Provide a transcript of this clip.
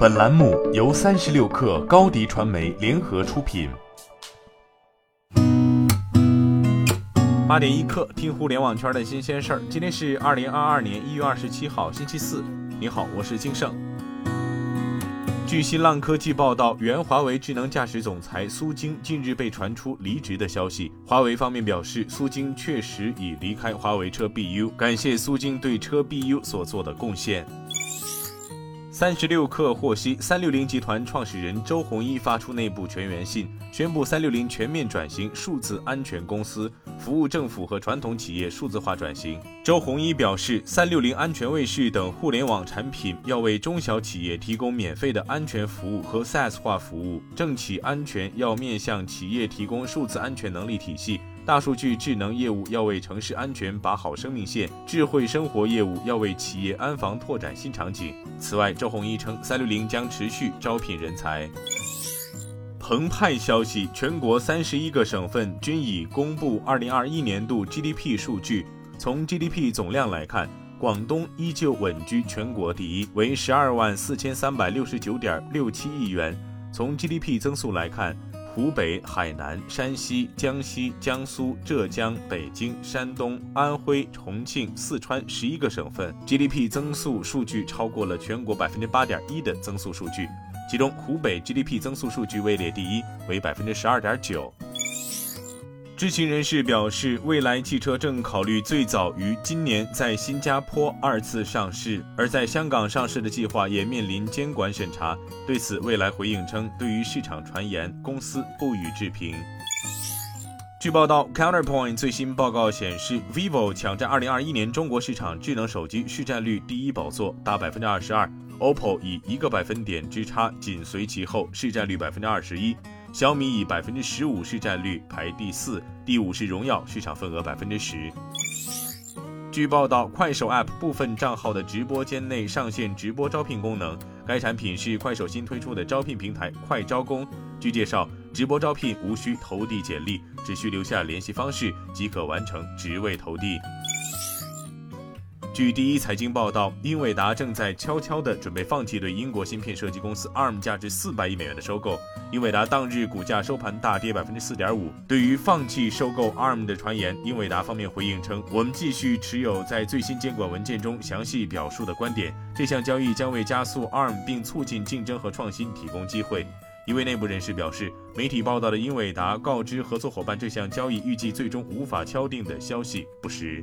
本栏目由三十六氪高低传媒联合出品。八点一刻，听互联网圈的新鲜事儿。今天是二零二二年一月二十七号，星期四。你好，我是金盛。据新浪科技报道，原华为智能驾驶总裁苏晶近日被传出离职的消息。华为方面表示，苏晶确实已离开华为车 BU，感谢苏晶对车 BU 所做的贡献。三十六氪获悉，三六零集团创始人周鸿祎发出内部全员信，宣布三六零全面转型数字安全公司，服务政府和传统企业数字化转型。周鸿祎表示，三六零安全卫士等互联网产品要为中小企业提供免费的安全服务和 SaaS 化服务，政企安全要面向企业提供数字安全能力体系。大数据智能业务要为城市安全把好生命线，智慧生活业务要为企业安防拓展新场景。此外，周鸿祎称，三六零将持续招聘人才。澎湃消息，全国三十一个省份均已公布二零二一年度 GDP 数据。从 GDP 总量来看，广东依旧稳居全国第一，为十二万四千三百六十九点六七亿元。从 GDP 增速来看，湖北、海南、山西、江西、江苏、浙江、北京、山东、安徽、重庆、四川十一个省份 GDP 增速数据超过了全国百分之八点一的增速数据，其中湖北 GDP 增速数据位列第一，为百分之十二点九。知情人士表示，蔚来汽车正考虑最早于今年在新加坡二次上市，而在香港上市的计划也面临监管审查。对此，蔚来回应称，对于市场传言，公司不予置评。据报道，Counterpoint 最新报告显示，vivo 抢占2021年中国市场智能手机市占率第一宝座，达百分之二十二；OPPO 以一个百分点之差紧随其后，市占率百分之二十一。小米以百分之十五市占率排第四，第五是荣耀，市场份额百分之十。据报道，快手 App 部分账号的直播间内上线直播招聘功能，该产品是快手新推出的招聘平台快招工。据介绍，直播招聘无需投递简历，只需留下联系方式即可完成职位投递。据第一财经报道，英伟达正在悄悄地准备放弃对英国芯片设计公司 ARM 价值四百亿美元的收购。英伟达当日股价收盘大跌百分之四点五。对于放弃收购 ARM 的传言，英伟达方面回应称：“我们继续持有在最新监管文件中详细表述的观点。这项交易将为加速 ARM 并促进竞争和创新提供机会。”一位内部人士表示，媒体报道的英伟达告知合作伙伴这项交易预计最终无法敲定的消息不实。